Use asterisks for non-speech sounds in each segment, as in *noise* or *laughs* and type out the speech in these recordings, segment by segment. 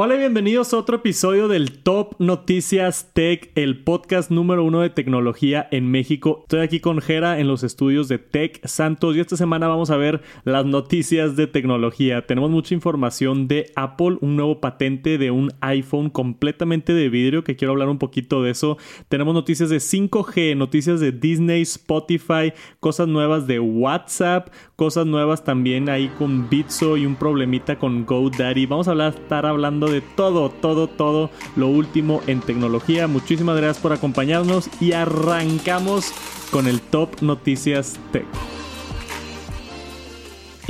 Hola y bienvenidos a otro episodio del Top Noticias Tech, el podcast número uno de tecnología en México. Estoy aquí con Jera en los estudios de Tech Santos y esta semana vamos a ver las noticias de tecnología. Tenemos mucha información de Apple, un nuevo patente de un iPhone completamente de vidrio que quiero hablar un poquito de eso. Tenemos noticias de 5G, noticias de Disney, Spotify, cosas nuevas de WhatsApp, cosas nuevas también ahí con Bitso y un problemita con GoDaddy. Vamos a estar hablando de todo, todo, todo lo último en tecnología. Muchísimas gracias por acompañarnos y arrancamos con el Top Noticias Tech.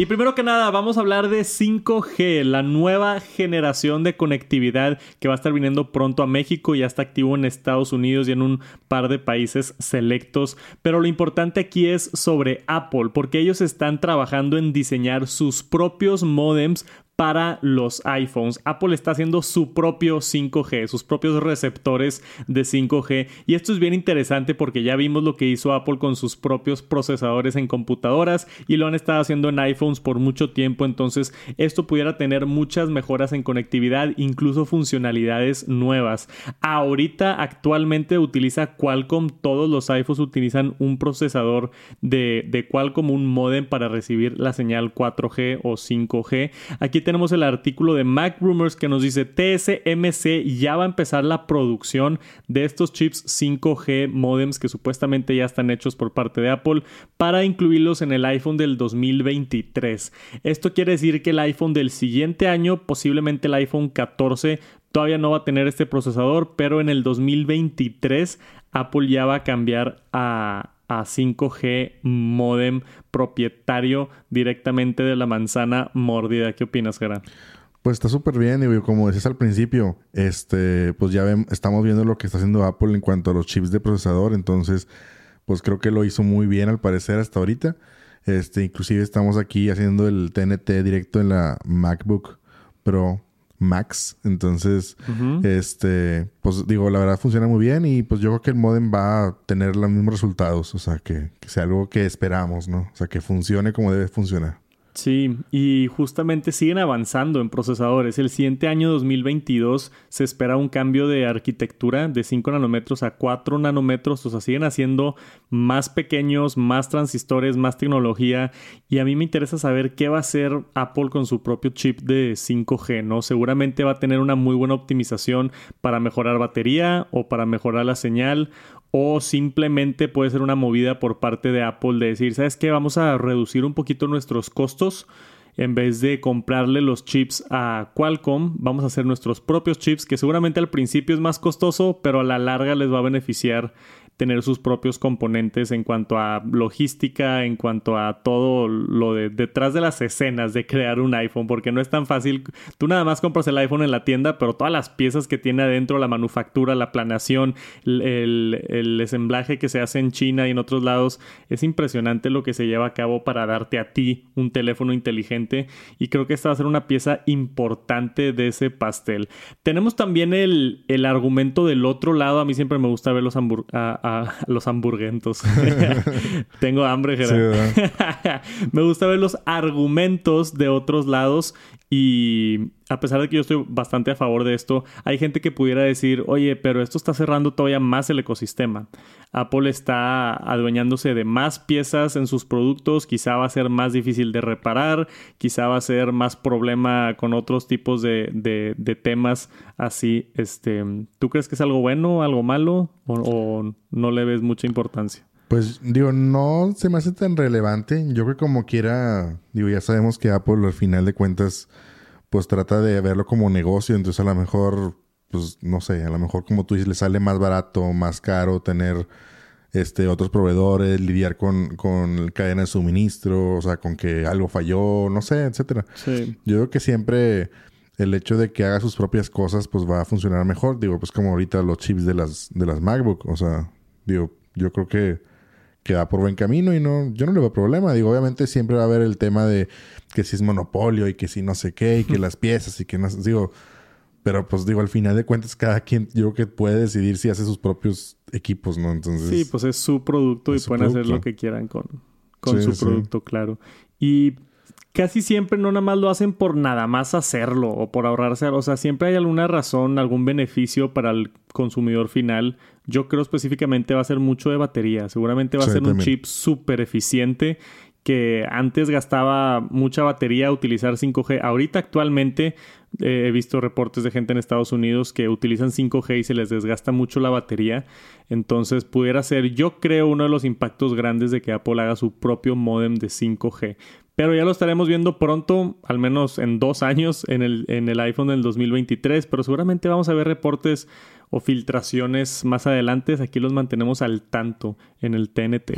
Y primero que nada, vamos a hablar de 5G, la nueva generación de conectividad que va a estar viniendo pronto a México. Ya está activo en Estados Unidos y en un par de países selectos. Pero lo importante aquí es sobre Apple, porque ellos están trabajando en diseñar sus propios modems para los iPhones. Apple está haciendo su propio 5G, sus propios receptores de 5G. Y esto es bien interesante porque ya vimos lo que hizo Apple con sus propios procesadores en computadoras y lo han estado haciendo en iPhones por mucho tiempo. Entonces esto pudiera tener muchas mejoras en conectividad, incluso funcionalidades nuevas. Ahorita actualmente utiliza Qualcomm. Todos los iPhones utilizan un procesador de, Qualcomm, un modem para recibir la señal 4G o 5G. Aquí tenemos el artículo de Mac Rumors que nos dice TSMC ya va a empezar la producción de estos chips 5G modems que supuestamente ya están hechos por parte de Apple para incluirlos en el iPhone del 2023. Esto quiere decir que el iPhone del siguiente año, posiblemente el iPhone 14, todavía no va a tener este procesador, pero en el 2023 Apple ya va a cambiar a a 5G modem propietario directamente de la manzana mordida. ¿Qué opinas, Gerard? Pues está súper bien, y como decías al principio, este, pues ya estamos viendo lo que está haciendo Apple en cuanto a los chips de procesador, entonces, pues creo que lo hizo muy bien al parecer hasta ahorita. Este, inclusive estamos aquí haciendo el TNT directo en la MacBook Pro Max. Entonces, este, pues digo, la verdad funciona muy bien y pues yo creo que el modem va a tener los mismos resultados. O sea, que, que sea algo que esperamos, ¿no? O sea, que funcione como debe funcionar. Sí, y justamente siguen avanzando en procesadores. El siguiente año 2022 se espera un cambio de arquitectura de 5 nanómetros a 4 nanómetros. O sea, siguen haciendo más pequeños, más transistores, más tecnología. Y a mí me interesa saber qué va a hacer Apple con su propio chip de 5G, ¿no? Seguramente va a tener una muy buena optimización para mejorar batería o para mejorar la señal o simplemente puede ser una movida por parte de Apple de decir, ¿sabes qué? Vamos a reducir un poquito nuestros costos. En vez de comprarle los chips a Qualcomm, vamos a hacer nuestros propios chips, que seguramente al principio es más costoso, pero a la larga les va a beneficiar tener sus propios componentes en cuanto a logística, en cuanto a todo lo de detrás de las escenas de crear un iPhone, porque no es tan fácil. Tú nada más compras el iPhone en la tienda, pero todas las piezas que tiene adentro, la manufactura, la planeación, el, el, ensamblaje que se hace en China y en otros lados, es impresionante lo que se lleva a cabo para darte a ti un teléfono inteligente y creo que esta va a ser una pieza importante de ese pastel. Tenemos también el, el argumento del otro lado, a mí siempre me gusta ver los hamburguesas los hamburguentos. *laughs* Tengo hambre, Gerard. *laughs* Me gusta ver los argumentos de otros lados y a pesar de que yo estoy bastante a favor de esto, hay gente que pudiera decir, oye, pero esto está cerrando todavía más el ecosistema. Apple está adueñándose de más piezas en sus productos, quizá va a ser más difícil de reparar, quizá va a ser más problema con otros tipos de, de, temas así. Este, ¿Tú crees que es algo bueno, algo malo o no le ves mucha importancia? Pues digo, no se me hace tan relevante. Yo creo que como quiera, digo, ya sabemos que Apple al final de cuentas, pues trata de verlo como negocio. Entonces a lo mejor, pues no sé, a lo mejor como tú dices, le sale más barato, más caro tener este otros proveedores, lidiar con, con cadena de suministro, o sea, con que algo falló, no sé, etcétera. Sí. Yo creo que siempre el hecho de que haga sus propias cosas, pues va a funcionar mejor. Digo, pues como ahorita los chips de las, de las MacBook. O sea, digo, yo creo que que va por buen camino y no, yo no le veo problema. Digo, obviamente siempre va a haber el tema de que si es monopolio y que si no sé qué y que las piezas y que no digo, pero pues digo, al final de cuentas cada quien yo creo que puede decidir si hace sus propios equipos, ¿no? Entonces... Sí, pues es su producto y pueden hacer lo que quieran con, con su producto, claro. Y casi siempre no nada más lo hacen por nada más hacerlo o por ahorrarse, o sea, siempre hay alguna razón, algún beneficio para el consumidor final. Yo creo específicamente va a ser mucho de batería, seguramente va a ser un chip súper eficiente que antes gastaba mucha batería utilizar 5G. Ahorita actualmente eh, he visto reportes de gente en Estados Unidos que utilizan 5G y se les desgasta mucho la batería. Entonces pudiera ser, yo creo, uno de los impactos grandes de que Apple haga su propio modem de 5G. Pero ya lo estaremos viendo pronto, al menos en dos años, en el, en el iPhone del 2023. Pero seguramente vamos a ver reportes o filtraciones más adelante. Aquí los mantenemos al tanto en el TNT.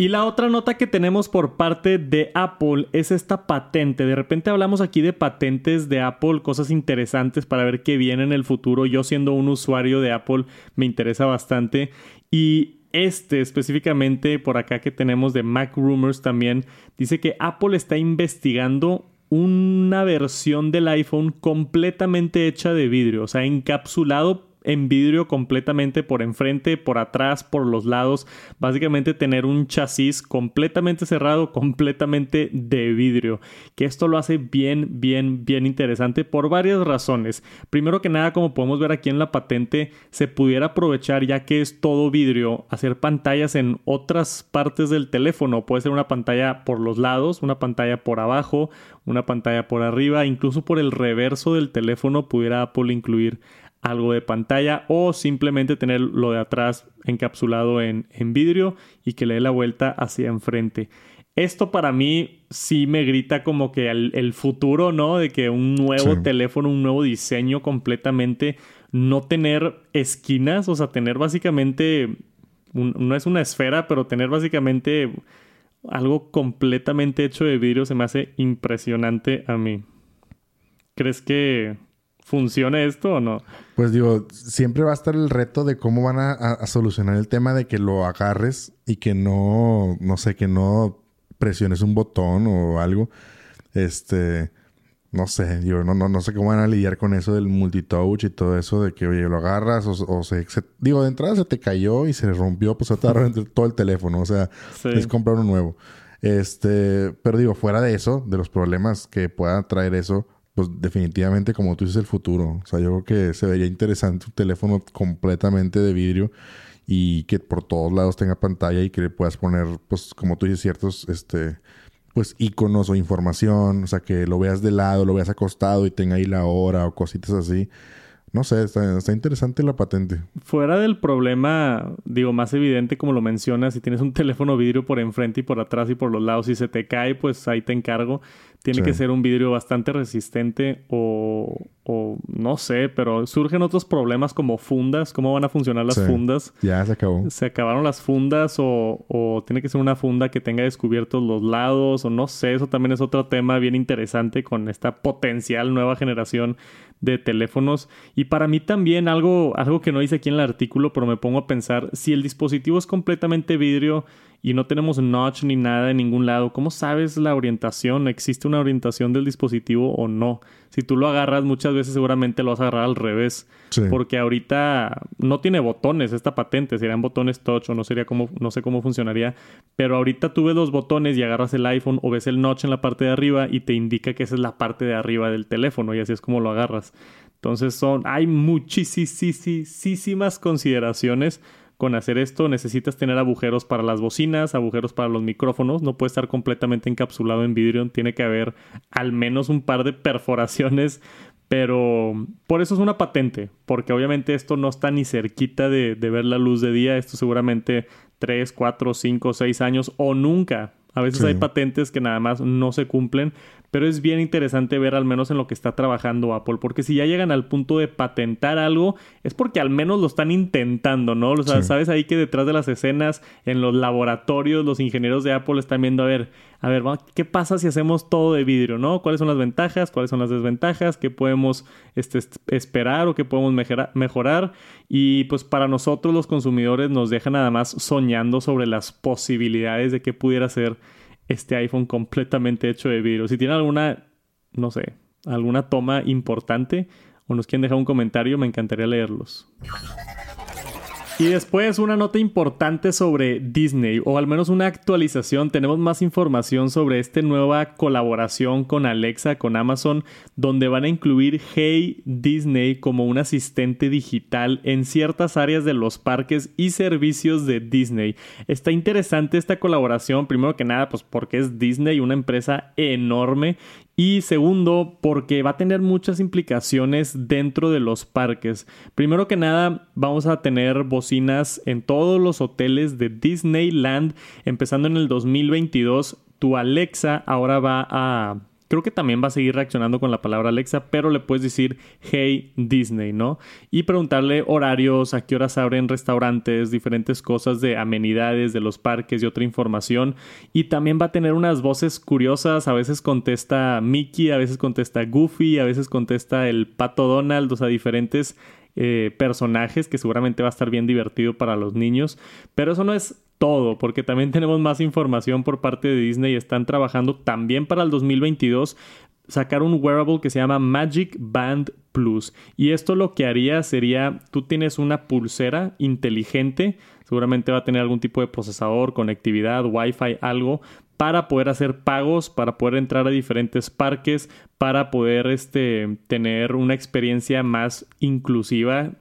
Y la otra nota que tenemos por parte de Apple es esta patente. De repente hablamos aquí de patentes de Apple, cosas interesantes para ver qué viene en el futuro. Yo siendo un usuario de Apple me interesa bastante. Y este específicamente por acá que tenemos de Mac Rumors también dice que Apple está investigando una versión del iPhone completamente hecha de vidrio, o sea, encapsulado en vidrio completamente por enfrente, por atrás, por los lados. Básicamente tener un chasis completamente cerrado, completamente de vidrio. Que esto lo hace bien, bien, bien interesante por varias razones. Primero que nada, como podemos ver aquí en la patente, se pudiera aprovechar ya que es todo vidrio, hacer pantallas en otras partes del teléfono. Puede ser una pantalla por los lados, una pantalla por abajo, una pantalla por arriba, incluso por el reverso del teléfono pudiera Apple incluir algo de pantalla o simplemente tener lo de atrás encapsulado en, vidrio y que le dé la vuelta hacia enfrente. Esto para mí sí me grita como que el, futuro, ¿no? De que un nuevo teléfono, un nuevo diseño completamente, no tener esquinas, o sea, tener básicamente, no es una esfera, pero tener básicamente algo completamente hecho de vidrio se me hace impresionante a mí. ¿Crees que funcione esto o no? Pues digo, siempre va a estar el reto de cómo van a, solucionar el tema de que lo agarres y que no, no sé, que no presiones un botón o algo. Este, no sé, yo no, no, no sé cómo van a lidiar con eso del multitouch y todo eso de que, oye, lo agarras o, se, Digo, de entrada se te cayó y se rompió, pues te todo el teléfono. O sea, es comprar uno nuevo. Este, pero digo, fuera de eso, de los problemas que pueda traer eso, pues definitivamente, como tú dices, el futuro. O sea, yo creo que se vería interesante un teléfono completamente de vidrio y que por todos lados tenga pantalla y que le puedas poner, pues, como tú dices, ciertos, este, pues, iconos o información. O sea, que lo veas de lado, lo veas acostado y tenga ahí la hora o cositas así. No sé, está, está, interesante la patente. Fuera del problema, digo, más evidente como lo mencionas, si tienes un *laughs* teléfono vidrio por enfrente y por atrás y por los lados y se te cae, pues ahí te encargo. Tiene que ser un vidrio bastante resistente o, o, no sé, pero surgen otros problemas como fundas. ¿Cómo van a funcionar las fundas? Ya se acabó. Se acabaron las fundas o, o, tiene que ser una funda que tenga descubiertos los lados o no sé. Eso también es otro tema bien interesante con esta potencial nueva generación de teléfonos. Y para mí también algo, algo que no hice aquí en el artículo, pero me pongo a pensar, si el dispositivo es completamente vidrio, y no tenemos notch ni nada en ningún lado, ¿cómo sabes la orientación? ¿Existe una orientación del dispositivo o no? Si tú lo agarras, muchas veces seguramente lo vas a agarrar al revés. Porque ahorita no tiene botones esta patente, serían botones touch o no sería como, no sé cómo funcionaría. Pero ahorita tú ves los botones y agarras el iPhone o ves el notch en la parte de arriba y te indica que esa es la parte de arriba del teléfono y así es como lo agarras. Entonces son, hay muchísimas consideraciones con hacer esto necesitas tener agujeros para las bocinas, agujeros para los micrófonos, no puede estar completamente encapsulado en vidrio, tiene que haber al menos un par de perforaciones, pero por eso es una patente, porque obviamente esto no está ni cerquita de, ver la luz de día, esto seguramente 3, 4, 5, 6 años o nunca. A veces hay patentes que nada más no se cumplen, pero es bien interesante ver al menos en lo que está trabajando Apple, porque si ya llegan al punto de patentar algo, es porque al menos lo están intentando, ¿no? O sea, sabes ahí que detrás de las escenas, en los laboratorios, los ingenieros de Apple están viendo, a ver, a ver, ¿qué pasa si hacemos todo de vidrio, ¿no? ¿Cuáles son las ventajas? ¿Cuáles son las desventajas? ¿Qué podemos este, esperar o qué podemos mejorar? Y pues para nosotros los consumidores nos deja nada más soñando sobre las posibilidades de que pudiera ser este iPhone completamente hecho de vidrio. Si tienen alguna, no sé, alguna toma importante o nos quieren dejar un comentario, me encantaría leerlos. Y después una nota importante sobre Disney, o al menos una actualización. Tenemos más información sobre esta nueva colaboración con Alexa, con Amazon, donde van a incluir Hey Disney como un asistente digital en ciertas áreas de los parques y servicios de Disney. Está interesante esta colaboración, primero que nada, pues porque es Disney, una empresa enorme y segundo, porque va a tener muchas implicaciones dentro de los parques. Primero que nada, vamos a tener bocinas en todos los hoteles de Disneyland, empezando en el 2022. Tu Alexa ahora va a Creo que también va a seguir reaccionando con la palabra Alexa, pero le puedes decir Hey Disney, ¿no? Y preguntarle horarios, a qué horas abren restaurantes, diferentes cosas de amenidades de los parques y otra información. Y también va a tener unas voces curiosas. A veces contesta Mickey, a veces contesta Goofy, a veces contesta el Pato Donald, o sea, diferentes eh, personajes que seguramente va a estar bien divertido para los niños. Pero eso no es todo, porque también tenemos más información por parte de Disney. Están trabajando también para el 2022 sacar un wearable que se llama Magic Band Plus. Y esto lo que haría sería, tú tienes una pulsera inteligente, seguramente va a tener algún tipo de procesador, conectividad, Wi-Fi, algo, para poder hacer pagos, para poder entrar a diferentes parques, para poder este, tener una experiencia más inclusiva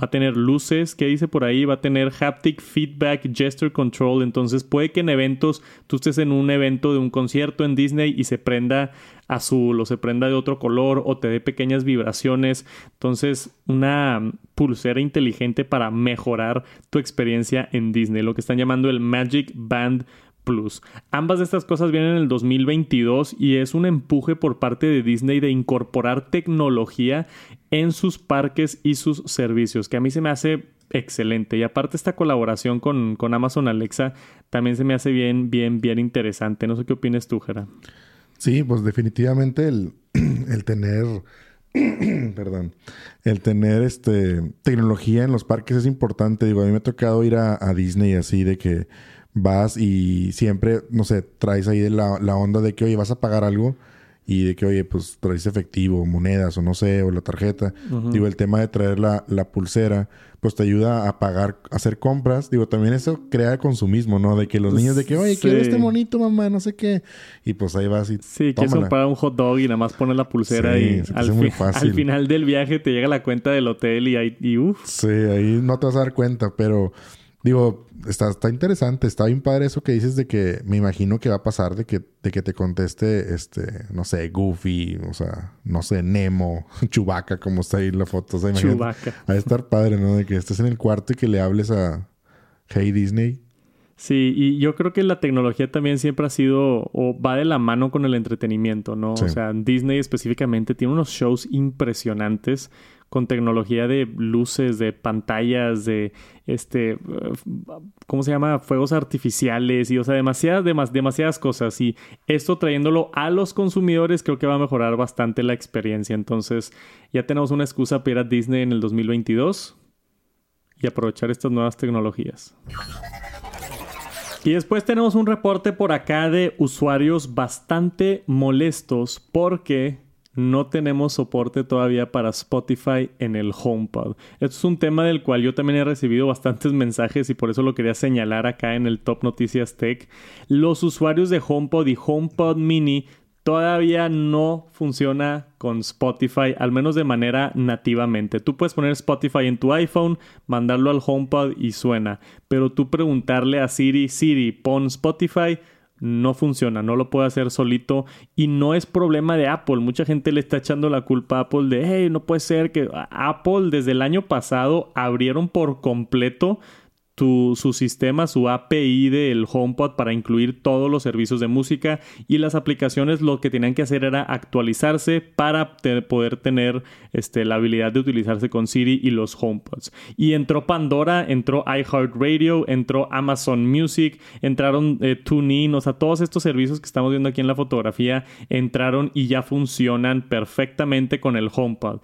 va a tener luces, que dice por ahí, va a tener haptic feedback, gesture control, entonces puede que en eventos tú estés en un evento de un concierto en Disney y se prenda azul o se prenda de otro color o te dé pequeñas vibraciones, entonces una pulsera inteligente para mejorar tu experiencia en Disney, lo que están llamando el Magic Band Plus. Ambas de estas cosas vienen en el 2022 y es un empuje por parte de Disney de incorporar tecnología en sus parques y sus servicios, que a mí se me hace excelente. Y aparte esta colaboración con, con Amazon Alexa también se me hace bien, bien, bien interesante. No sé qué opinas tú, Jera. Sí, pues definitivamente el, *clears throat* el tener... *clears throat* perdón, el tener este tecnología en los parques es importante. Digo, a mí me ha tocado ir a, a Disney así de que vas y siempre, no sé, traes ahí la, la onda de que, oye, vas a pagar algo y de que, oye, pues traes efectivo, monedas o no sé, o la tarjeta. Digo, el tema de traer la, la, pulsera, pues te ayuda a pagar, a hacer compras. Digo, también eso crea consumismo, ¿no? De que los niños de que, oye, quiero este monito, mamá, no sé qué. Y pues ahí vas y Sí, quieres comprar un hot dog y nada más pones la pulsera y al, al, final del viaje te llega la cuenta del hotel y ahí, y uff. Sí, ahí no te vas a dar cuenta, pero... Digo, está, está interesante, está bien padre eso que dices de que me imagino que va a pasar de que, de que te conteste, este, no sé, Goofy, o sea, no sé, Nemo, *laughs* Chubaca, como está ahí en la foto. O sea, Chewbacca. Va a estar padre, ¿no? De que estés en el cuarto y que le hables a Hey Disney. Sí, y yo creo que la tecnología también siempre ha sido o va de la mano con el entretenimiento, ¿no? O sea, Disney específicamente tiene unos shows impresionantes con tecnología de luces, de pantallas, de este, ¿cómo se llama? Fuegos artificiales y, o sea, demasiadas, demasiadas cosas. Y esto trayéndolo a los consumidores creo que va a mejorar bastante la experiencia. Entonces, ya tenemos una excusa para ir a Disney en el 2022 y aprovechar estas nuevas tecnologías. Y después tenemos un reporte por acá de usuarios bastante molestos porque no tenemos soporte todavía para Spotify en el HomePod. Esto es un tema del cual yo también he recibido bastantes *laughs* mensajes y por eso lo quería señalar acá en el Top Noticias Tech. Los usuarios de HomePod y HomePod Mini todavía no funciona con Spotify, al menos de manera nativamente. Tú puedes poner Spotify en tu iPhone, mandarlo al HomePod y suena, pero tú preguntarle a Siri, Siri, pon Spotify, no funciona, no lo puede hacer solito y no es problema de Apple. Mucha gente le está echando la culpa a Apple de, hey, no puede ser que Apple desde el año pasado abrieron por completo su sistema, su API del HomePod para incluir todos los servicios de música y las aplicaciones lo que tenían que hacer era actualizarse para poder tener este, la habilidad de utilizarse con Siri y los HomePods. Y entró Pandora, entró iHeartRadio, entró Amazon Music, entraron eh, TuneIn, o sea, todos estos servicios que estamos viendo aquí en la fotografía entraron y ya funcionan perfectamente con el HomePod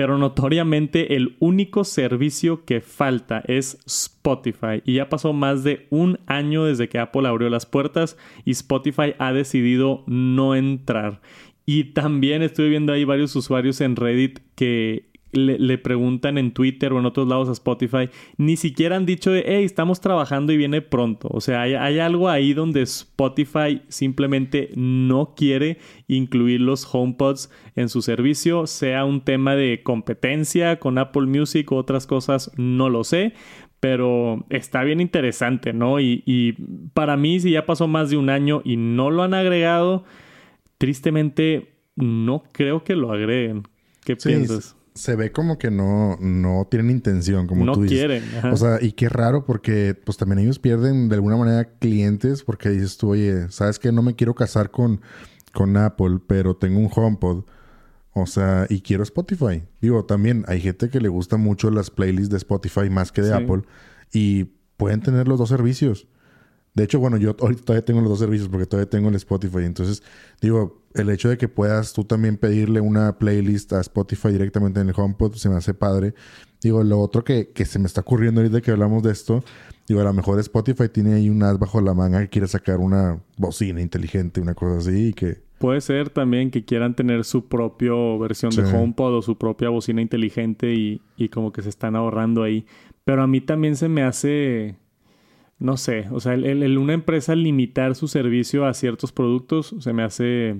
pero notoriamente el único servicio que falta es Spotify. Y ya pasó más de un año desde que Apple abrió las puertas y Spotify ha decidido no entrar. Y también estoy viendo ahí varios usuarios en Reddit que le, preguntan en Twitter o en otros lados a Spotify, ni siquiera han dicho de, hey, estamos trabajando y viene pronto. O sea, hay, hay, algo ahí donde Spotify simplemente no quiere incluir los HomePods en su servicio, sea un tema de competencia con Apple Music o otras cosas, no lo sé. Pero está bien interesante, ¿no? Y, y para mí, si ya pasó más de un año y no lo han agregado, tristemente no creo que lo agreguen. ¿Qué piensas? Se ve como que no, no tienen intención, como no tú dices. quieren. O sea, y qué raro porque pues también ellos pierden de alguna manera clientes porque dices tú, oye, ¿sabes que No me quiero casar con, con Apple, pero tengo un HomePod. O sea, y quiero Spotify. Digo, también hay gente que le gusta mucho las playlists de Spotify más que de Apple y pueden tener los dos servicios. De hecho, bueno, yo ahorita todavía tengo los dos servicios porque todavía tengo el Spotify. Entonces, digo, el hecho de que puedas tú también pedirle una playlist a Spotify directamente en el HomePod se me hace padre. Digo, lo otro que, que se me está ocurriendo ahorita que hablamos de esto, digo, a lo mejor Spotify tiene ahí un as bajo la manga que quiere sacar una bocina inteligente, una cosa así, y que... Puede ser también que quieran tener su propia versión de HomePod o su propia bocina inteligente y, y como que se están ahorrando ahí. Pero a mí también se me hace no sé, o sea, el, una empresa limitar su servicio a ciertos productos se me hace,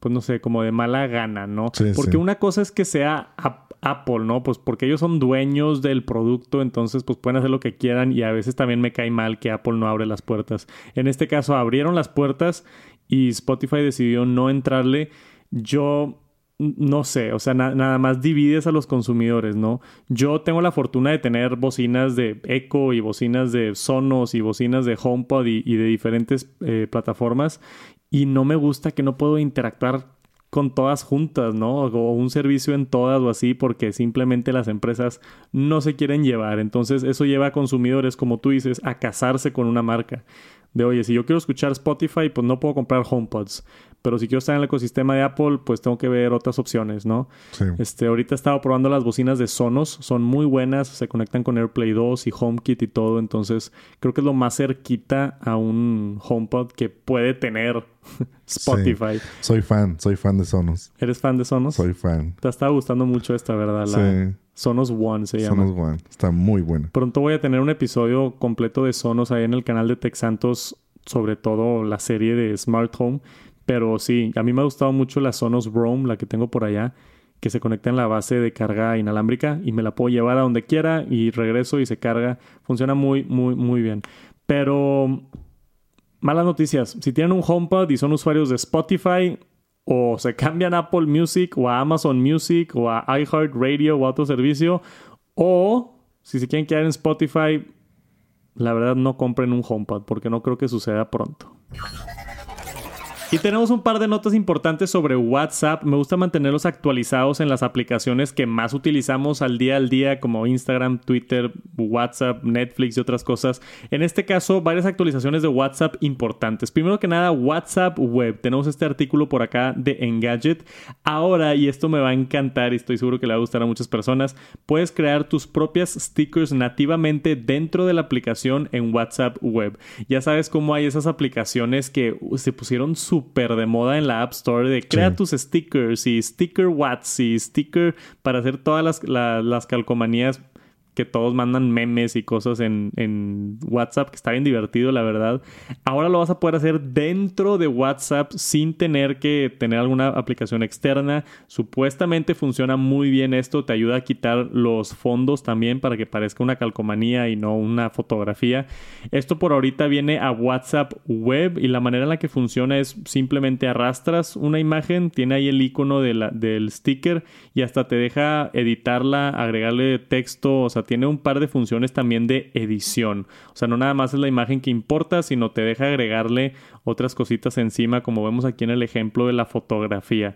pues no sé, como de mala gana, ¿no? porque una cosa es que sea Apple, ¿no? Pues porque ellos son dueños del producto, entonces pues pueden hacer lo que quieran y a veces también me cae mal que Apple no abre las puertas. En este caso abrieron las puertas y Spotify decidió no entrarle. Yo no sé, o sea, nada más divides a los consumidores, ¿no? Yo tengo la fortuna de tener bocinas de Echo y bocinas de Sonos y bocinas de HomePod y, de diferentes eh, plataformas y no me gusta que no puedo interactuar con todas juntas, ¿no? O un servicio en todas o así porque simplemente las empresas no se quieren llevar. Entonces eso lleva a consumidores, como tú dices, a casarse con una marca. De oye, si yo quiero escuchar Spotify, pues no puedo comprar HomePods. Pero si quiero estar en el ecosistema de Apple, pues tengo que ver otras opciones, ¿no? Sí. Este, ahorita he estado probando las bocinas de Sonos, son muy buenas, se conectan con AirPlay 2 y HomeKit y todo, entonces creo que es lo más cerquita a un HomePod que puede tener *laughs* Spotify. Soy fan, soy fan de Sonos. ¿Eres fan de Sonos? Soy fan. Te estado gustando mucho esta, ¿verdad? La... Sí. Sonos One se llama. Sonos One. Está muy bueno. Pronto voy a tener un episodio completo de Sonos ahí en el canal de Tech Santos, sobre todo la serie de Smart Home. Pero sí, a mí me ha gustado mucho la Sonos Roam, la que tengo por allá, que se conecta en la base de carga inalámbrica y me la puedo llevar a donde quiera y regreso y se carga. Funciona muy, muy, muy bien. Pero malas noticias. Si tienen un HomePod y son usuarios de Spotify, o se cambian a Apple Music o a Amazon Music o a iHeartRadio o a otro servicio. O si se quieren quedar en Spotify, la verdad no compren un HomePod porque no creo que suceda pronto. Y tenemos un par de notas importantes sobre WhatsApp. Me gusta mantenerlos actualizados en las aplicaciones que más utilizamos al día al día, como Instagram, Twitter, WhatsApp, Netflix y otras cosas. En este caso, varias actualizaciones de WhatsApp importantes. Primero que nada, WhatsApp Web. Tenemos este artículo por acá de Engadget. Ahora, y esto me va a encantar y estoy seguro que le va a gustar a muchas personas, puedes crear tus propias stickers nativamente dentro de la aplicación en WhatsApp Web. Ya sabes cómo hay esas aplicaciones que se pusieron su súper de moda en la App Store de crea tus stickers y sticker watts y sticker para hacer todas las, las calcomanías que todos mandan memes y cosas en, WhatsApp, que está bien divertido, la verdad. Ahora lo vas a poder hacer dentro de WhatsApp sin tener que tener alguna aplicación externa. Supuestamente funciona muy bien esto, te ayuda a quitar los fondos también para que parezca una calcomanía y no una fotografía. Esto por ahorita viene a WhatsApp web y la manera en la que funciona es simplemente arrastras una imagen, tiene ahí el icono del sticker y hasta te deja editarla, agregarle texto, o sea, tiene un par de funciones también de edición. O sea, no nada más es la imagen que importa, sino te deja agregarle otras cositas encima, como vemos aquí en el ejemplo de la fotografía.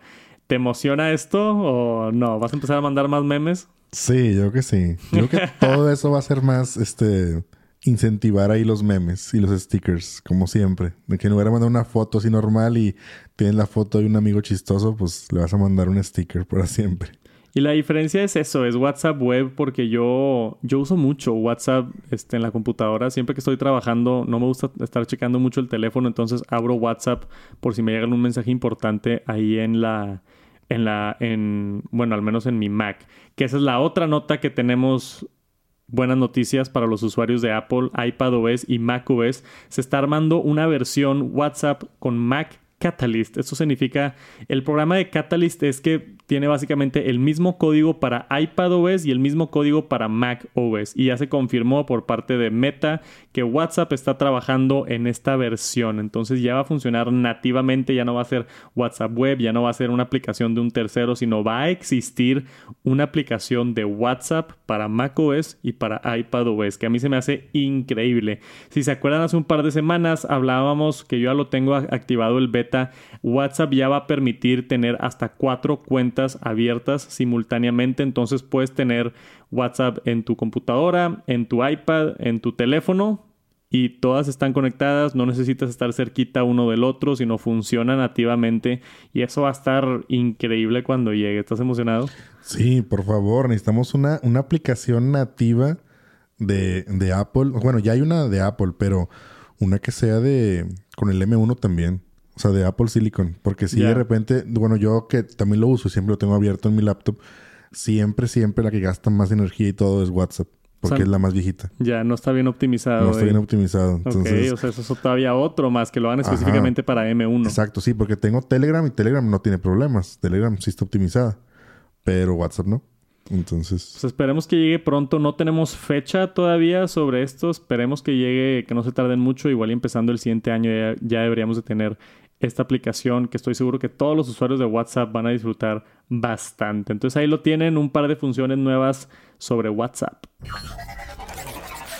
¿Te emociona esto o no? ¿Vas a empezar a mandar más memes? Sí, yo que sí. Yo creo que *laughs* todo eso va a ser más, este, incentivar ahí los memes y los stickers, como siempre. De que en lugar de mandar una foto así normal y tienes la foto de un amigo chistoso, pues le vas a mandar un sticker para siempre. Y la diferencia es eso, es WhatsApp web porque yo, yo uso mucho WhatsApp este, en la computadora. Siempre que estoy trabajando no me gusta estar checando mucho el teléfono, entonces abro WhatsApp por si me llega un mensaje importante ahí en la, en la, en, bueno, al menos en mi Mac. Que esa es la otra nota que tenemos buenas noticias para los usuarios de Apple, iPadOS y macOS. Se está armando una versión WhatsApp con Mac Catalyst. Esto significa, el programa de Catalyst es que tiene básicamente el mismo código para iPadOS y el mismo código para macOS. Y ya se confirmó por parte de Meta que WhatsApp está trabajando en esta versión. Entonces ya va a funcionar nativamente, ya no va a ser WhatsApp Web, ya no va a ser una aplicación de un tercero, sino va a existir una aplicación de WhatsApp para macOS y para iPadOS, que a mí se me hace increíble. Si se acuerdan, hace un par de semanas hablábamos que yo ya lo tengo activado el beta. WhatsApp ya va a permitir tener hasta cuatro cuentas abiertas simultáneamente. Entonces puedes tener WhatsApp en tu computadora, en tu iPad, en tu teléfono y todas están conectadas. No necesitas estar cerquita uno del otro, sino funciona nativamente. Y eso va a estar increíble cuando llegue. ¿Estás emocionado? Sí, por favor. Necesitamos una, una aplicación nativa de, de Apple. Bueno, ya hay una de Apple, pero una que sea de con el M1 también. O sea, de Apple Silicon. Porque si de repente, bueno, yo que también lo uso, siempre lo tengo abierto en mi laptop, siempre, siempre la que gasta más energía y todo es WhatsApp. Porque es la más viejita. Ya, no está bien optimizado. No está bien optimizado. Entonces, ok, o sea, eso es todavía otro más que lo hagan específicamente para M1. Exacto, sí, porque tengo Telegram y Telegram no tiene problemas. Telegram sí está optimizada. Pero WhatsApp no. Entonces. Pues esperemos que llegue pronto. No tenemos fecha todavía sobre esto. Esperemos que llegue, que no se tarden mucho. Igual y empezando el siguiente año ya, ya deberíamos de tener esta aplicación que estoy seguro que todos los usuarios de WhatsApp van a disfrutar bastante. Entonces ahí lo tienen, un par de funciones nuevas sobre WhatsApp.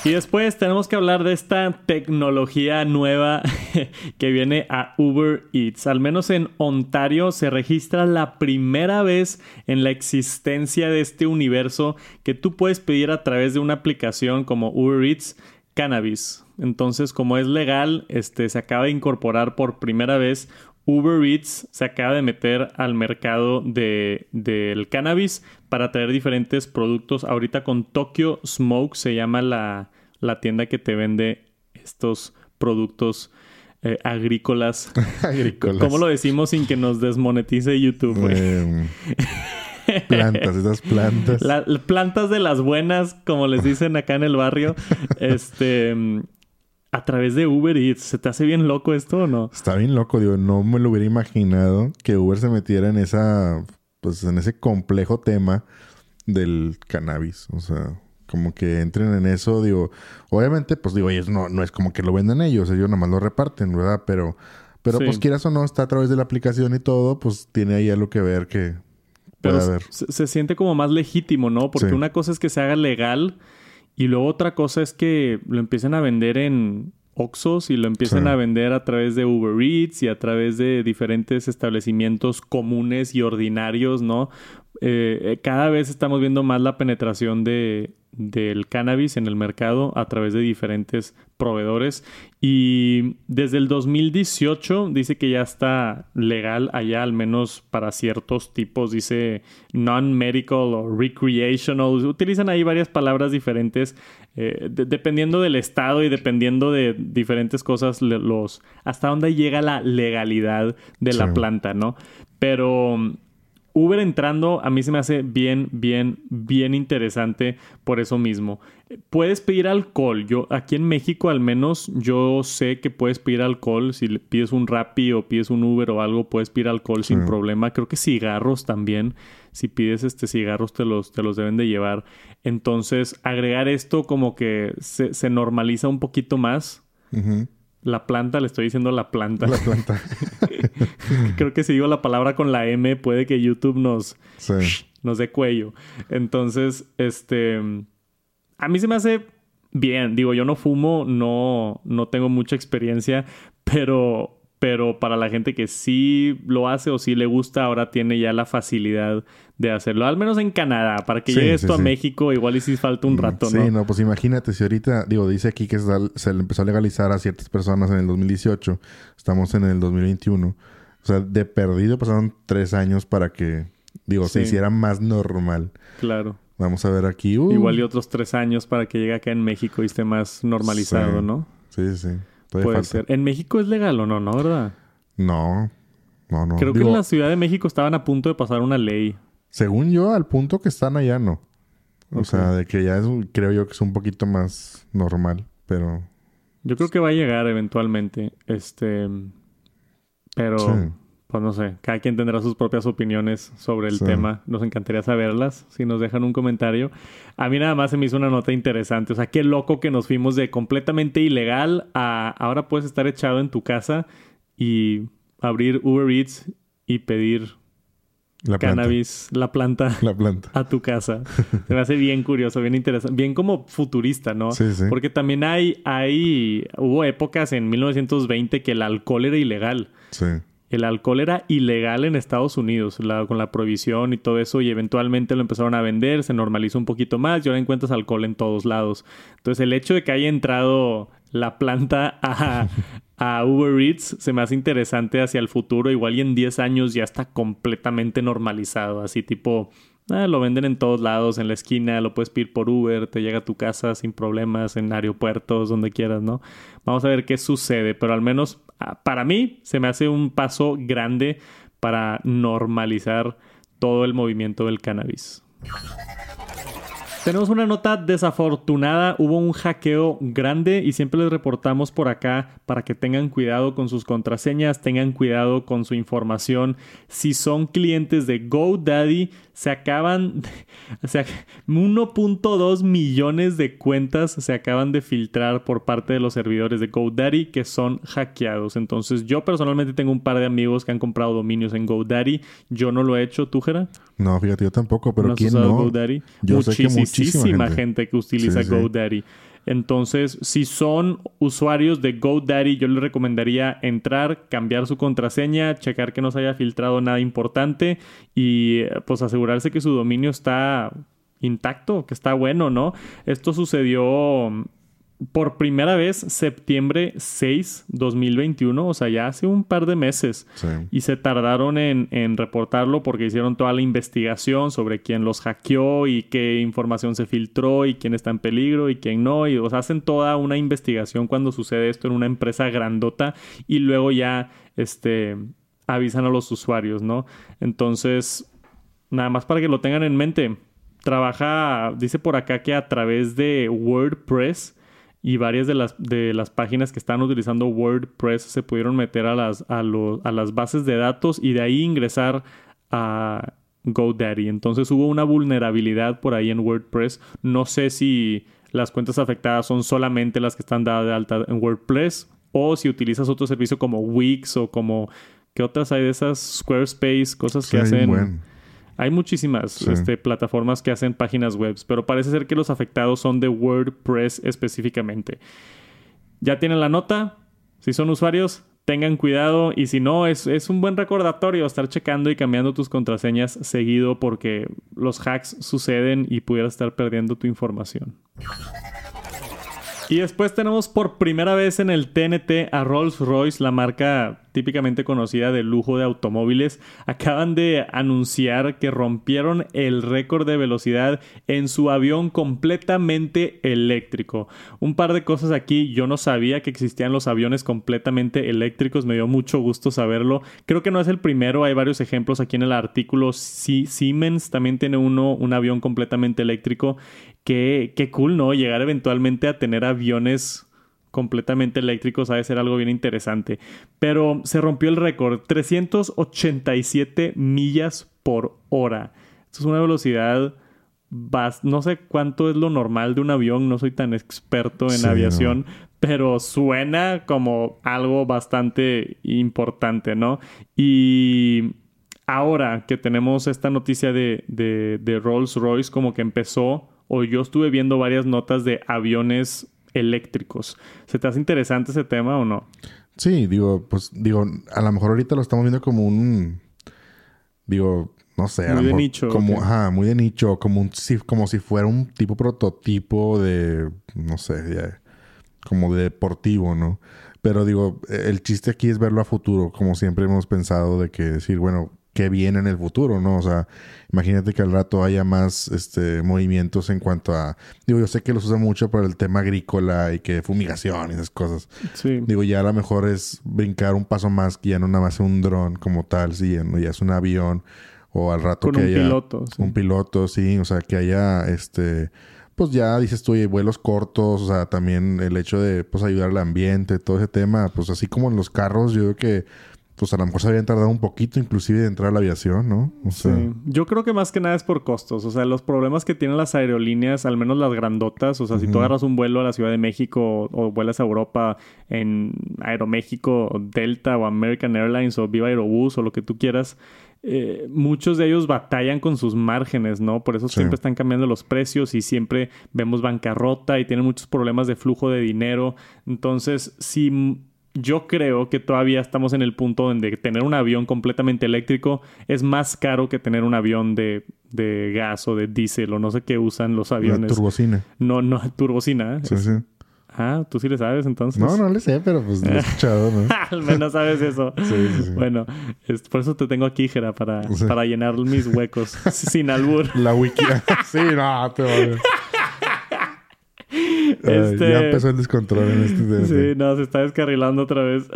Y después tenemos que hablar de esta tecnología nueva *laughs* que viene a Uber Eats. Al menos en Ontario se registra la primera vez en la existencia de este universo que tú puedes pedir a través de una aplicación como Uber Eats cannabis. Entonces, como es legal, este, se acaba de incorporar por primera vez Uber Eats se acaba de meter al mercado de, del cannabis para traer diferentes productos. Ahorita con Tokyo Smoke se llama la, la tienda que te vende estos productos eh, agrícolas. *laughs* agrícolas. ¿Cómo lo decimos sin que nos desmonetice YouTube? *laughs* plantas, esas plantas. Las plantas de las buenas, como les dicen acá en el barrio. *laughs* este. A través de Uber Eats. ¿Se te hace bien loco esto o no? Está bien loco, digo. No me lo hubiera imaginado que Uber se metiera en esa. Pues en ese complejo tema del cannabis. O sea, como que entren en eso, digo, obviamente, pues digo, ellos no, no es como que lo vendan ellos, ellos nomás lo reparten, ¿verdad? Pero, pero pues quieras o no, está a través de la aplicación y todo, pues tiene ahí algo que ver que pero se, siente como más legítimo, ¿no? Porque una cosa es que se haga legal y luego otra cosa es que lo empiecen a vender en Oxos y lo empiecen a vender a través de Uber Eats y a través de diferentes establecimientos comunes y ordinarios, ¿no? Eh, eh, cada vez estamos viendo más la penetración de, del cannabis en el mercado a través de diferentes proveedores. Y desde el 2018 dice que ya está legal allá al menos para ciertos tipos dice non-medical o recreational. Utilizan ahí varias palabras diferentes. Eh, dependiendo del estado y dependiendo de diferentes cosas los hasta dónde llega la legalidad de la planta no pero Uber entrando a mí se me hace bien, bien, bien interesante por eso mismo. Puedes pedir alcohol. Yo aquí en México al menos yo sé que puedes pedir alcohol. Si pides un Rappi o pides un Uber o algo, puedes pedir alcohol sin problema. Creo que cigarros también. Si pides este cigarros te los, te los deben de llevar. Entonces agregar esto como que se, normaliza un poquito más. La planta, le estoy diciendo la planta. La planta. *laughs* Creo que si digo la palabra con la M, puede que YouTube nos, nos dé cuello. Entonces, este. A mí se me hace bien. Digo, yo no fumo, no, no tengo mucha experiencia, pero pero para la gente que sí lo hace o sí le gusta, ahora tiene ya la facilidad de hacerlo. Al menos en Canadá, para que llegue esto a México, igual y si falta un mm, rato, ¿no? Sí, no, pues imagínate, si ahorita, digo, dice aquí que se le empezó a legalizar a ciertas personas en el 2018, estamos en el 2021. O sea, de perdido pasaron tres años para que, digo, se hiciera más normal. Claro. Vamos a ver aquí. Uh. Igual y otros tres años para que llegue acá en México y esté más normalizado, ¿no? Sí, sí. Puede ser. ¿En México es legal o no, no, verdad? No. No, no. Creo que en la Ciudad de México estaban a punto de pasar una ley. Según yo, al punto que están allá, no. O sea, de que ya es, creo yo que es un poquito más normal, pero... Yo creo que va a llegar eventualmente. Este. Pero. Sí. Pues no sé. Cada quien tendrá sus propias opiniones sobre el Sí. tema. Nos encantaría saberlas. Si nos dejan un comentario. A mí nada más se me hizo una nota interesante. O sea, qué loco que nos fuimos de completamente ilegal a ahora puedes estar echado en tu casa y abrir Uber Eats y pedir La cannabis, la planta. *laughs* La planta. a tu casa. Se me hace bien curioso, bien interesante, bien como futurista, ¿no? Sí, sí. Porque también hay, hay, hubo épocas en 1920 que el alcohol era ilegal. Sí. El alcohol era ilegal en Estados Unidos, con la prohibición y todo eso, y eventualmente lo empezaron a vender, se normalizó un poquito más y ahora encuentras alcohol en todos lados. Entonces, el hecho de que haya entrado la planta a, a Uber Eats se me hace interesante hacia el futuro. Igual y en 10 años ya está completamente normalizado, así tipo. Ah, lo venden en todos lados, en la esquina, lo puedes pedir por Uber, te llega a tu casa sin problemas, en aeropuertos, donde quieras, ¿no? Vamos a ver qué sucede, pero al menos ah, para mí se me hace un paso grande para normalizar todo el movimiento del cannabis. Tenemos una nota desafortunada. Hubo un hackeo grande y siempre les reportamos por acá para que tengan cuidado con sus contraseñas, tengan cuidado con su información. Si son clientes de GoDaddy, se acaban, o sea, 1.2 millones de cuentas se acaban de filtrar por parte de los servidores de GoDaddy que son hackeados. Entonces, yo personalmente tengo un par de amigos que han comprado dominios en GoDaddy. Yo no lo he hecho, ¿tú, Jera? No, fíjate, yo tampoco, pero ¿No has ¿quién no? GoDaddy? Yo sé que muchísima Muchísima gente. gente. que utiliza Sí, sí. GoDaddy. Entonces, si son usuarios de GoDaddy, yo les recomendaría entrar, cambiar su contraseña, checar que no se haya filtrado nada importante y pues asegurarse que su dominio está intacto, que está bueno, ¿no? Esto sucedió por primera vez septiembre 6, 2021, o sea, ya hace un par de meses. Sí. Y se tardaron en, en reportarlo porque hicieron toda la investigación sobre quién los hackeó y qué información se filtró y quién está en peligro y quién no. Y o sea, hacen toda una investigación cuando sucede esto en una empresa grandota y luego ya este, avisan a los usuarios, ¿no? Entonces, nada más para que lo tengan en mente. Trabaja, dice por acá que a través de WordPress y varias de las, de las páginas que están utilizando WordPress se pudieron meter a las, a, lo- a las bases de datos y de ahí ingresar a GoDaddy. Entonces hubo una vulnerabilidad por ahí en WordPress. No sé si las cuentas afectadas son solamente las que están dadas de alta en WordPress o si utilizas otro servicio como Wix o como... ¿Qué otras hay de esas? Squarespace, cosas Sí, que un hacen... Hay muchísimas Sí. este, plataformas que hacen páginas web, pero parece ser que los afectados son de WordPress específicamente. Ya tienen la nota. Si son usuarios, tengan cuidado. Y si no, es, es un buen recordatorio estar checando y cambiando tus contraseñas seguido porque los hacks suceden y pudieras estar perdiendo tu información. Y después tenemos por primera vez en el TNT a Rolls Royce, la marca típicamente conocida de lujo de automóviles. Acaban de anunciar que rompieron el récord de velocidad en su avión completamente eléctrico. Un par de cosas aquí, yo no sabía que existían los aviones completamente eléctricos, me dio mucho gusto saberlo. Creo que no es el primero, hay varios ejemplos aquí en el artículo. Siemens también tiene uno, un avión completamente eléctrico. Qué, qué cool, ¿no? Llegar eventualmente a tener aviones completamente eléctricos ha de ser algo bien interesante. Pero se rompió el récord, 387 millas por hora. Esto es una velocidad, no sé cuánto es lo normal de un avión, no soy tan experto en Sí, aviación, pero suena como algo bastante importante, ¿no? Y ahora que tenemos esta noticia de, de, de Rolls Royce, como que empezó, o yo estuve viendo varias notas de aviones eléctricos. ¿Se te hace interesante ese tema o no? Sí, digo, pues, digo, a lo mejor ahorita lo estamos viendo como un, digo, no sé, a Muy lo de mejor nicho, como, ajá, muy de nicho, como un, si, como si fuera un tipo prototipo de, no sé, de- como de deportivo, ¿no? Pero digo, el chiste aquí es verlo a futuro, como siempre hemos pensado de que decir, bueno, qué viene en el futuro, ¿no? O sea, imagínate que al rato haya más este, movimientos en cuanto a... Digo, yo sé que los usa mucho para el tema agrícola y que fumigación y esas cosas. Sí. Digo, ya a lo mejor es brincar un paso más que ya no nada más es un dron como tal, sí, ya, es un avión o al rato Con que un haya... piloto. sí. Un piloto, sí, o sea, que haya este... Pues ya dices tú, vuelos cortos, o sea, también el hecho de pues ayudar al ambiente, todo ese tema, pues así como en los carros, yo creo que pues a lo mejor se habían tardado un poquito inclusive de entrar a la aviación, ¿no? O sea, Sí. Yo creo que más que nada es por costos. O sea, los problemas que tienen las aerolíneas, al menos las grandotas, o sea, si tú agarras un vuelo a la Ciudad de México o, o vuelas a Europa en Aeroméxico, o Delta o American Airlines o Viva Aerobús o lo que tú quieras, eh, muchos de ellos batallan con sus márgenes, ¿no? Por eso Sí. siempre están cambiando los precios y siempre vemos bancarrota y tienen muchos problemas de flujo de dinero. Entonces, si yo creo que todavía estamos en el punto donde tener un avión completamente eléctrico es más caro que tener un avión de, de gas o de diésel o no sé qué usan los la aviones. turbocina. No, no, *laughs* turbocina. ¿eh? Sí, sí. Ah, tú sí le sabes entonces. No, no le sé, pero pues lo he *laughs* escuchado, ¿no? *laughs* Al menos sabes eso. Sí, sí, sí. Bueno, es- por eso te tengo aquí, Jera, para, Sí. para llenar mis huecos sin albur. La wiki. sí, no, te voy *laughs* Este- Ya empezó el descontrol en este tema. Sí, no, se está descarrilando otra vez.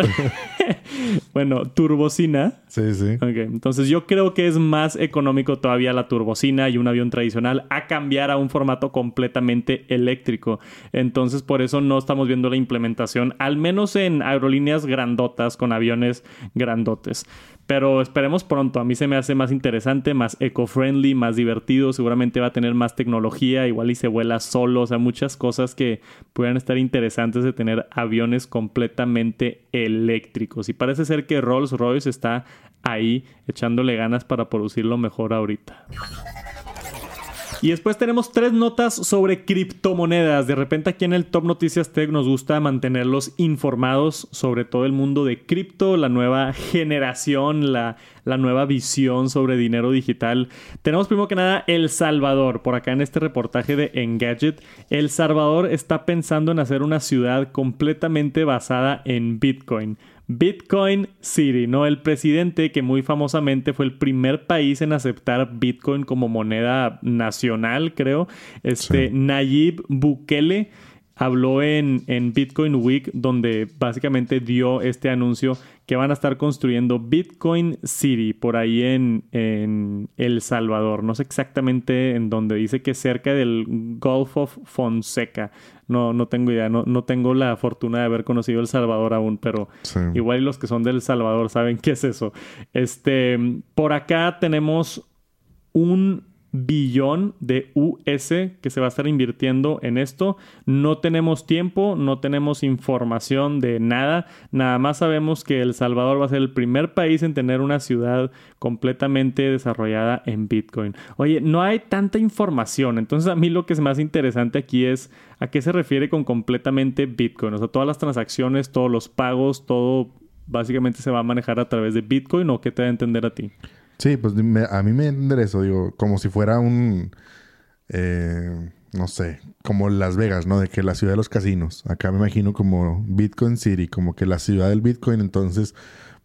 *laughs* bueno, turbocina. Sí, sí. Ok, entonces yo creo que es más económico todavía la turbocina y un avión tradicional a cambiar a un formato completamente eléctrico. Entonces por eso no estamos viendo la implementación, al menos en aerolíneas grandotas con aviones grandotes. Pero esperemos pronto. A mí se me hace más interesante, más eco-friendly, más divertido. Seguramente va a tener más tecnología. Igual y se vuela solo. O sea, muchas cosas que pudieran estar interesantes de tener aviones completamente eléctricos. Y parece ser que Rolls Royce está ahí echándole ganas para producirlo mejor ahorita. Y después tenemos tres notas sobre criptomonedas. De repente aquí en el Top Noticias Tech nos gusta mantenerlos informados sobre todo el mundo de cripto, la nueva generación, la, la nueva visión sobre dinero digital. Tenemos primero que nada El Salvador. Por acá en este reportaje de Engadget, El Salvador está pensando en hacer una ciudad completamente basada en Bitcoin. Bitcoin City, ¿no? El presidente que muy famosamente fue el primer país en aceptar Bitcoin como moneda nacional, creo. Este, Sí. Nayib Bukele habló en, en Bitcoin Week donde básicamente dio este anuncio que van a estar construyendo Bitcoin City por ahí en, en El Salvador. No sé exactamente en dónde. Dice que cerca del Gulf of Fonseca. No, no tengo idea. No, no tengo la fortuna de haber conocido El Salvador aún, pero Sí. igual los que son del Salvador saben *laughs* qué es eso. Este, por acá tenemos un billón de US que se va a estar invirtiendo en esto. No tenemos tiempo, no tenemos información de nada. Nada más sabemos que El Salvador va a ser el primer país en tener una ciudad completamente desarrollada en Bitcoin. Oye, no hay tanta información. Entonces a mí lo que es más interesante aquí es a qué se refiere con completamente Bitcoin. O sea, todas las transacciones, todos los pagos, todo básicamente se va a manejar a través de Bitcoin o qué te da a entender a ti. Sí, pues me- a mí me eso, digo, como si fuera un, eh, no sé, como Las Vegas, ¿no? De que la ciudad de los casinos. Acá me imagino como Bitcoin City, como que la ciudad del Bitcoin, entonces,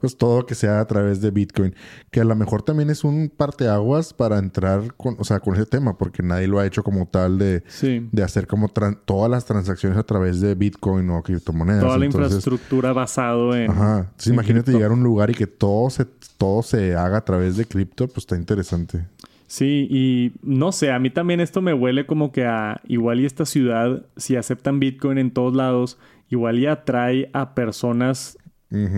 pues todo que sea a través de Bitcoin, que a lo mejor también es un parteaguas para entrar con, o sea, con ese tema, porque nadie lo ha hecho como tal de, Sí. de hacer como todas las transacciones a través de Bitcoin o criptomonedas. Toda la Entonces, infraestructura basado en. Ajá. Entonces, en imagínate cripto. llegar a un lugar y que todo se, todo se haga a través de cripto, pues está interesante. Sí, y no sé, a mí también esto me huele como que a igual y esta ciudad, si aceptan Bitcoin en todos lados, igual y atrae a personas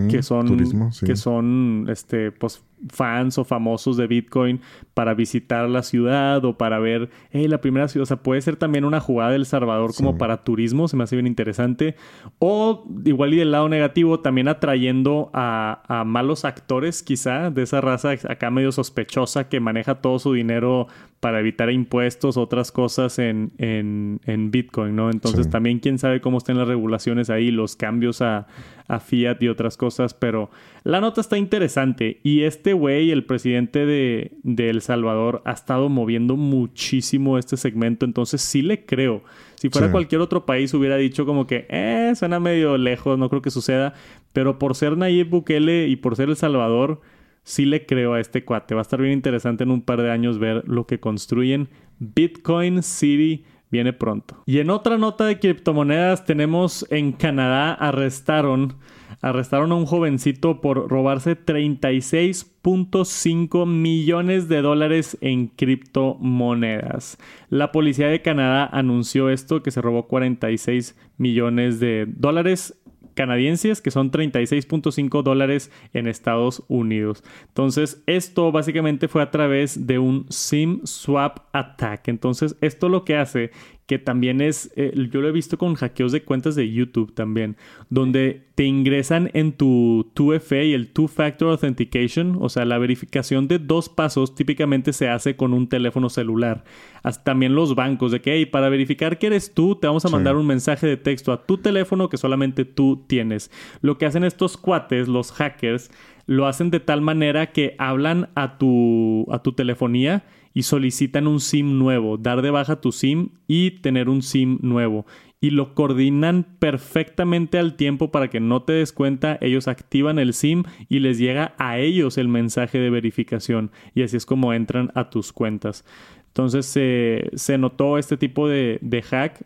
Que son Turismo, sí. que son este pues fans o famosos de Bitcoin para visitar la ciudad o para ver hey, la primera ciudad, o sea, puede ser también una jugada del Salvador como Sí. para turismo, se me hace bien interesante o igual y del lado negativo también atrayendo a, a malos actores quizá de esa raza acá medio sospechosa que maneja todo su dinero para evitar impuestos, otras cosas en, en, en Bitcoin, ¿no? Entonces Sí. también quién sabe cómo estén las regulaciones ahí, los cambios a, a fiat y otras cosas, pero la nota está interesante y este güey, el presidente de, de El Salvador, ha estado moviendo muchísimo este segmento, entonces sí le creo. Si fuera Sí. cualquier otro país hubiera dicho como que, eh, suena medio lejos, no creo que suceda, pero por ser Nayib Bukele y por ser El Salvador, sí le creo a este cuate. Va a estar bien interesante en un par de años ver lo que construyen. Bitcoin City viene pronto. Y en otra nota de criptomonedas tenemos en Canadá arrestaron arrestaron a un jovencito por robarse 36.5 millones de dólares en criptomonedas. La policía de Canadá anunció esto que se robó 46 millones de dólares canadienses, que son 36.5 dólares en Estados Unidos. Entonces, esto básicamente fue a través de un SIM swap attack. Entonces, esto lo que hace que también es, eh, yo lo he visto con hackeos de cuentas de YouTube también, donde te ingresan en tu 2FA y el Two Factor Authentication, o sea, la verificación de dos pasos típicamente se hace con un teléfono celular. Hasta también los bancos, de que, hey, para verificar que eres tú, te vamos a mandar un mensaje de texto a tu teléfono que solamente tú tienes. Lo que hacen estos cuates, los hackers, lo hacen de tal manera que hablan a tu, a tu telefonía y solicitan un SIM nuevo, dar de baja tu SIM y tener un SIM nuevo. Y lo coordinan perfectamente al tiempo para que no te des cuenta, ellos activan el SIM y les llega a ellos el mensaje de verificación y así es como entran a tus cuentas. Entonces se notó este tipo de, de hack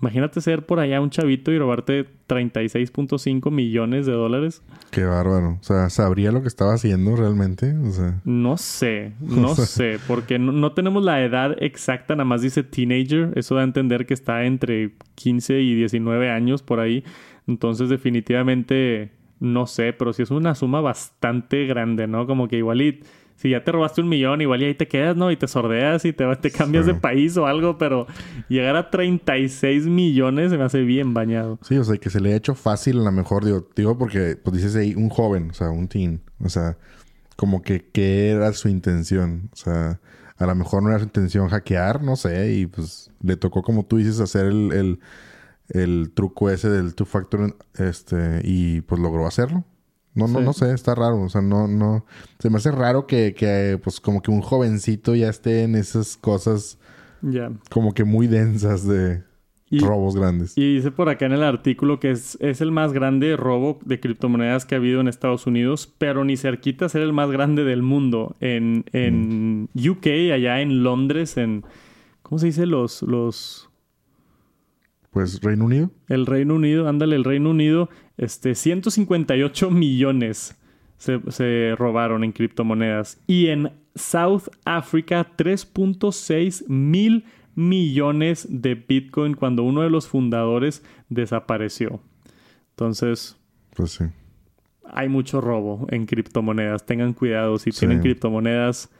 Imagínate ser por allá un chavito y robarte 36.5 millones de dólares. Qué bárbaro. O sea, ¿sabría lo que estaba haciendo realmente? O sea... No sé, no *laughs* sé, porque no, tenemos la edad exacta, nada más dice teenager. Eso da a entender que está entre 15 y 19 años por ahí. Entonces, definitivamente, no sé, pero sí es una suma bastante grande, ¿no? Como que igual si ya te robaste un millón, igual y ahí te quedas, ¿no? Y te sordeas y te, te cambias de país o algo, pero llegar a 36 millones se me hace bien bañado. Sí, o sea, que se le ha hecho fácil a lo mejor, digo, digo porque pues dices ahí un joven, o sea, un teen, o sea, como que qué era su intención, o sea, a lo mejor no era su intención hackear, no sé, y pues le tocó como tú dices hacer el, el, el truco ese del two factor, este, y pues logró hacerlo. No, no, no sé, está raro. O sea, no, no. Se me hace raro que, que pues, como que un jovencito ya esté en esas cosas. Ya. Como que muy densas de robos grandes. Y dice por acá en el artículo que es, es el más grande robo de criptomonedas que ha habido en Estados Unidos, pero ni cerquita ser el más grande del mundo. En, en mm. UK, allá en Londres, en. ¿Cómo se dice? Los. los pues Reino Unido. El Reino Unido, ándale, el Reino Unido, este, 158 millones se, robaron en criptomonedas. Y en South Africa, 3.6 mil millones de Bitcoin cuando uno de los fundadores desapareció. Entonces, pues sí. Hay mucho robo en criptomonedas. Tengan cuidado si tienen criptomonedas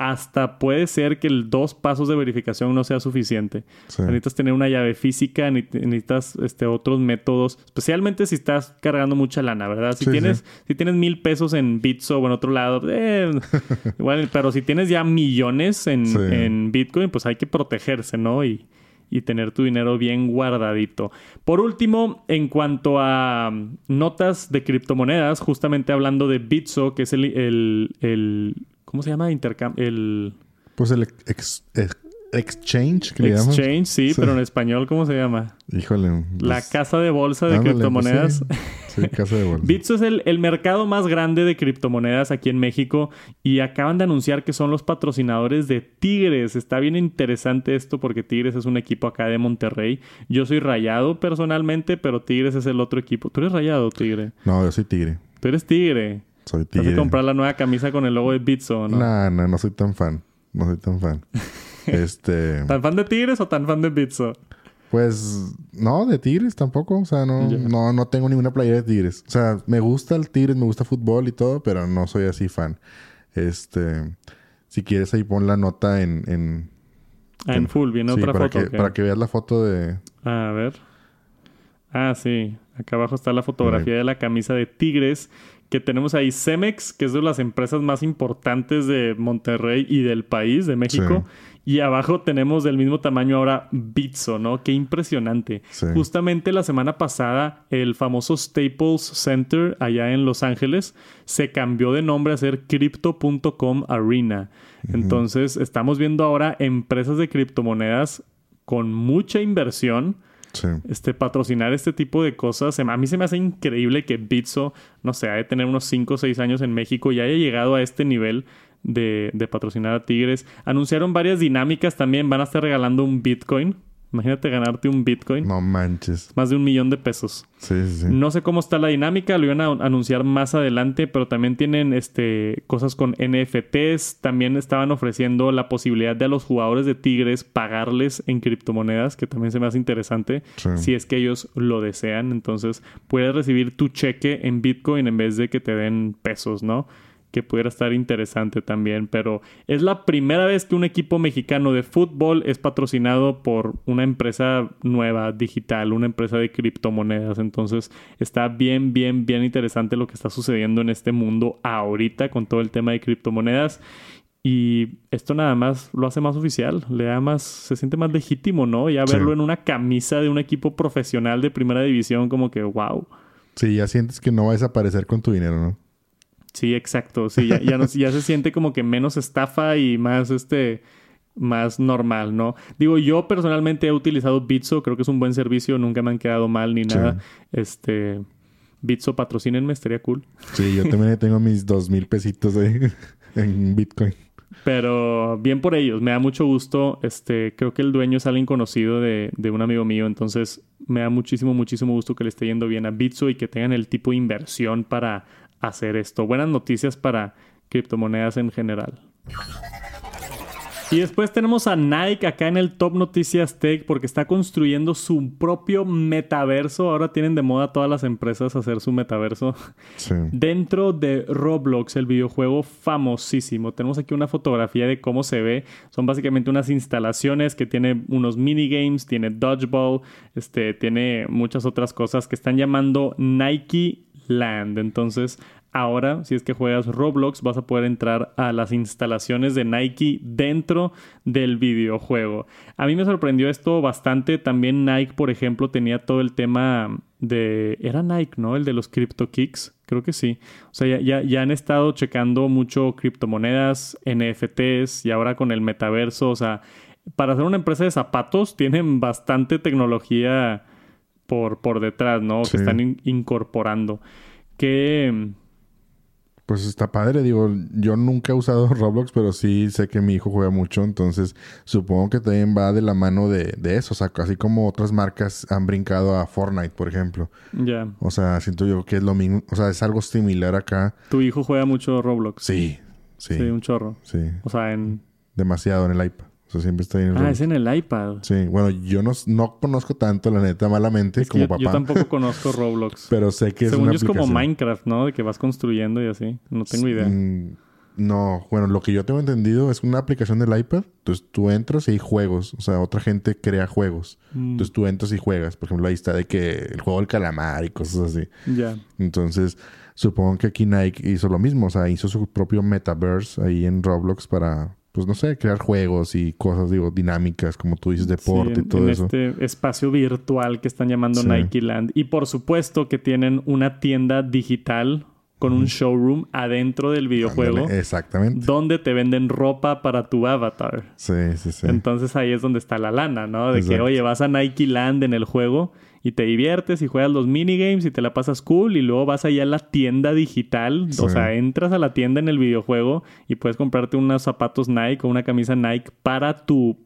hasta puede ser que el dos pasos de verificación no sea suficiente. Necesitas tener una llave física, necesitas este, otros métodos, especialmente si estás cargando mucha lana, ¿verdad? Si, tienes, si tienes mil pesos en Bitso o en otro lado, eh, *laughs* igual, pero si tienes ya millones en, en, Bitcoin, pues hay que protegerse, ¿no? Y, y tener tu dinero bien guardadito. Por último, en cuanto a notas de criptomonedas, justamente hablando de Bitso, que es el, el ¿Cómo se llama? Intercambio. El. Pues el exchange, que Exchange, sí, pero en español, ¿cómo se llama? Híjole. la pues, casa de bolsa de pues criptomonedas. sí. casa de bolsa. Bitso es el, el, mercado más grande de criptomonedas aquí en México y acaban de anunciar que son los patrocinadores de Tigres. Está bien interesante esto porque Tigres es un equipo acá de Monterrey. Yo soy rayado personalmente, pero Tigres es el otro equipo. ¿Tú eres rayado, Tigre? No, yo soy Tigre. Tú eres Tigre. Soy tigre. ¿Vas a comprar la nueva camisa con el logo de Bitso, no? No, no, no soy tan fan. No soy tan fan. *laughs* este... ¿Tan fan de Tigres o tan fan de Bitso? Pues no, de Tigres tampoco. O sea, no, no, no tengo ninguna playera de Tigres. O sea, me gusta el Tigres, me gusta fútbol y todo, pero no soy así fan. Este, si quieres ahí pon la nota en... en ah, en, full, viene otra para foto. Que, Para que veas la foto de... A ver. Ah, sí. Acá abajo está la fotografía de la camisa de Tigres que tenemos ahí Cemex, que es de las empresas más importantes de Monterrey y del país, de México. Y abajo tenemos del mismo tamaño ahora Bitso, ¿no? Qué impresionante. Justamente la semana pasada, el famoso Staples Center allá en Los Ángeles se cambió de nombre a ser Crypto.com Arena. Entonces, estamos viendo ahora empresas de criptomonedas con mucha inversión Este, patrocinar este tipo de cosas. A mí se me hace increíble que Bitso, no sé, ha de tener unos 5 o 6 años en México y haya llegado a este nivel de, de patrocinar a Tigres. Anunciaron varias dinámicas también. Van a estar regalando un Bitcoin Imagínate ganarte un Bitcoin. No manches. Más de un millón de pesos. Sí, sí, No sé cómo está la dinámica, lo iban a anunciar más adelante, pero también tienen este, cosas con NFTs. También estaban ofreciendo la posibilidad de a los jugadores de Tigres pagarles en criptomonedas, que también se me hace interesante. Si es que ellos lo desean. Entonces, puedes recibir tu cheque en Bitcoin en vez de que te den pesos, ¿no? Que pudiera estar interesante también, pero es la primera vez que un equipo mexicano de fútbol es patrocinado por una empresa nueva, digital, una empresa de criptomonedas, entonces está bien, bien, bien interesante lo que está sucediendo en este mundo ahorita con todo el tema de criptomonedas. Y esto nada más lo hace más oficial, le da más, se siente más legítimo, ¿no? Ya verlo en una camisa de un equipo profesional de primera división, como que wow. Sí, ya sientes que no va a desaparecer con tu dinero, ¿no? Sí, exacto. Sí, ya, ya, se siente como que menos estafa y más este más normal, ¿no? Digo, yo personalmente he utilizado Bitso, creo que es un buen servicio, nunca me han quedado mal ni nada. Este Bitso, patrocínenme, estaría cool. Sí, yo también tengo mis dos mil pesitos ahí *laughs* en Bitcoin. Pero bien por ellos, me da mucho gusto. Este, creo que el dueño es alguien conocido de, de, un amigo mío, entonces me da muchísimo, muchísimo gusto que le esté yendo bien a Bitso y que tengan el tipo de inversión para hacer esto. Buenas noticias para criptomonedas en general. Y después tenemos a Nike acá en el Top Noticias Tech porque está construyendo su propio metaverso. Ahora tienen de moda todas las empresas hacer su metaverso. Dentro de Roblox, el videojuego famosísimo. Tenemos aquí una fotografía de cómo se ve. Son básicamente unas instalaciones que tiene unos minigames, tiene dodgeball, este, tiene muchas otras cosas que están llamando Nike Land. Entonces, ahora, si es que juegas Roblox, vas a poder entrar a las instalaciones de Nike dentro del videojuego. A mí me sorprendió esto bastante. También Nike, por ejemplo, tenía todo el tema de... Era Nike, ¿no? El de los Crypto Kicks. Creo que sí. O sea, ya, ya, han estado checando mucho criptomonedas, NFTs y ahora con el metaverso. O sea, para ser una empresa de zapatos tienen bastante tecnología por, por detrás, ¿no? Que están incorporando. Que... Pues está padre, digo, yo nunca he usado *laughs* Roblox, pero sí sé que mi hijo juega mucho, entonces supongo que también va de la mano de, de eso, o sea, así como otras marcas han brincado a Fortnite, por ejemplo. Ya. O sea, siento yo que es lo mismo, o sea, es algo similar acá. ¿Tu hijo juega mucho Roblox? Sí, sí. Sí, un chorro. Sí. O sea, en... Demasiado en el iPad. O sea, siempre está ahí en el Ah, es en el iPad. Sí, bueno, yo no, no conozco tanto, la neta, malamente, como papá. Yo tampoco *laughs* conozco Roblox. Pero sé que es Según una yo es como Minecraft, ¿no? De que vas construyendo y así. No tengo idea. Mm, no, bueno, lo que yo tengo entendido es una aplicación del iPad. Entonces tú entras y hay juegos. O sea, otra gente crea juegos. Mm. Entonces tú entras y juegas. Por ejemplo, ahí está de que el juego del calamar y cosas así. Ya. Entonces, supongo que aquí Nike hizo lo mismo. O sea, hizo su propio metaverse ahí en Roblox para pues no sé, crear juegos y cosas, digo, dinámicas, como tú dices, deporte y todo en eso. Este espacio virtual que están llamando Nike Land. Y por supuesto que tienen una tienda digital con un showroom adentro del videojuego. exactamente. Donde te venden ropa para tu avatar. Sí, sí, sí. Entonces ahí es donde está la lana, ¿no? De que, oye, vas a Nike Land en el juego y te diviertes y juegas los minigames y te la pasas cool y luego vas allá a la tienda digital, o sea, entras a la tienda en el videojuego y puedes comprarte unos zapatos Nike o una camisa Nike para tu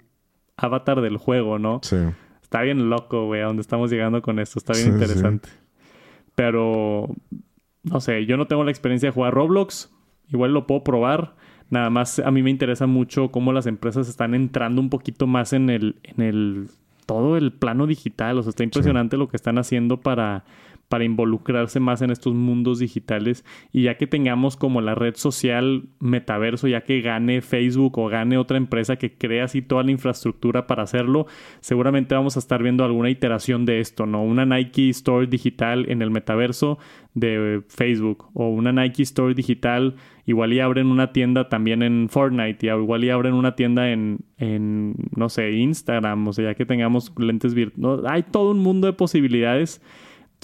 avatar del juego, ¿no? Sí. Está bien loco, güey, a dónde estamos llegando con esto, está bien interesante. Pero, no sé, yo no tengo la experiencia de jugar Roblox, igual lo puedo probar. Nada más a mí me interesa mucho cómo las empresas están entrando un poquito más en el, en el todo el plano digital. O sea, está impresionante lo que están haciendo para, para involucrarse más en estos mundos digitales. Y ya que tengamos como la red social metaverso, ya que gane Facebook o gane otra empresa que crea así toda la infraestructura para hacerlo, seguramente vamos a estar viendo alguna iteración de esto, ¿no? Una Nike Store digital en el metaverso de Facebook o una Nike Store digital igual y abren una tienda también en Fortnite y igual y abren una tienda en, en no sé, Instagram, o sea, ya que tengamos lentes virtuales. Hay todo un mundo de posibilidades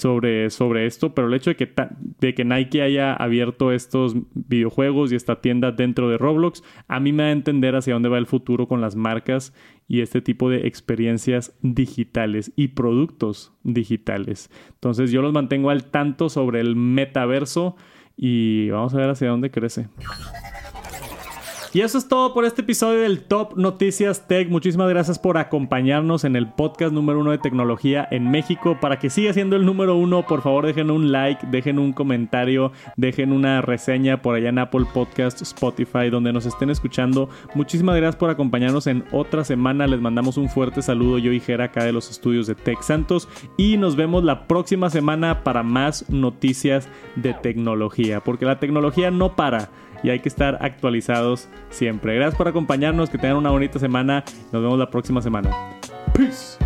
sobre, sobre esto, pero el hecho de que, de que Nike haya abierto estos videojuegos y esta tienda dentro de Roblox, a mí me da a entender hacia dónde va el futuro con las marcas y este tipo de experiencias digitales y productos digitales. Entonces yo los mantengo al tanto sobre el metaverso y vamos a ver hacia dónde crece. Y eso es todo por este episodio del Top Noticias Tech. Muchísimas gracias por acompañarnos en el podcast número uno de tecnología en México. Para que siga siendo el número uno, por favor dejen un like, dejen un comentario, dejen una reseña por allá en Apple Podcast, Spotify, donde nos estén escuchando. Muchísimas gracias por acompañarnos en otra semana. Les mandamos un fuerte saludo yo y Jera acá de los estudios de Tech Santos. Y nos vemos la próxima semana para más noticias de tecnología. Porque la tecnología no para y hay que estar actualizados siempre. Gracias por acompañarnos, que tengan una bonita semana. Nos vemos la próxima semana. Peace.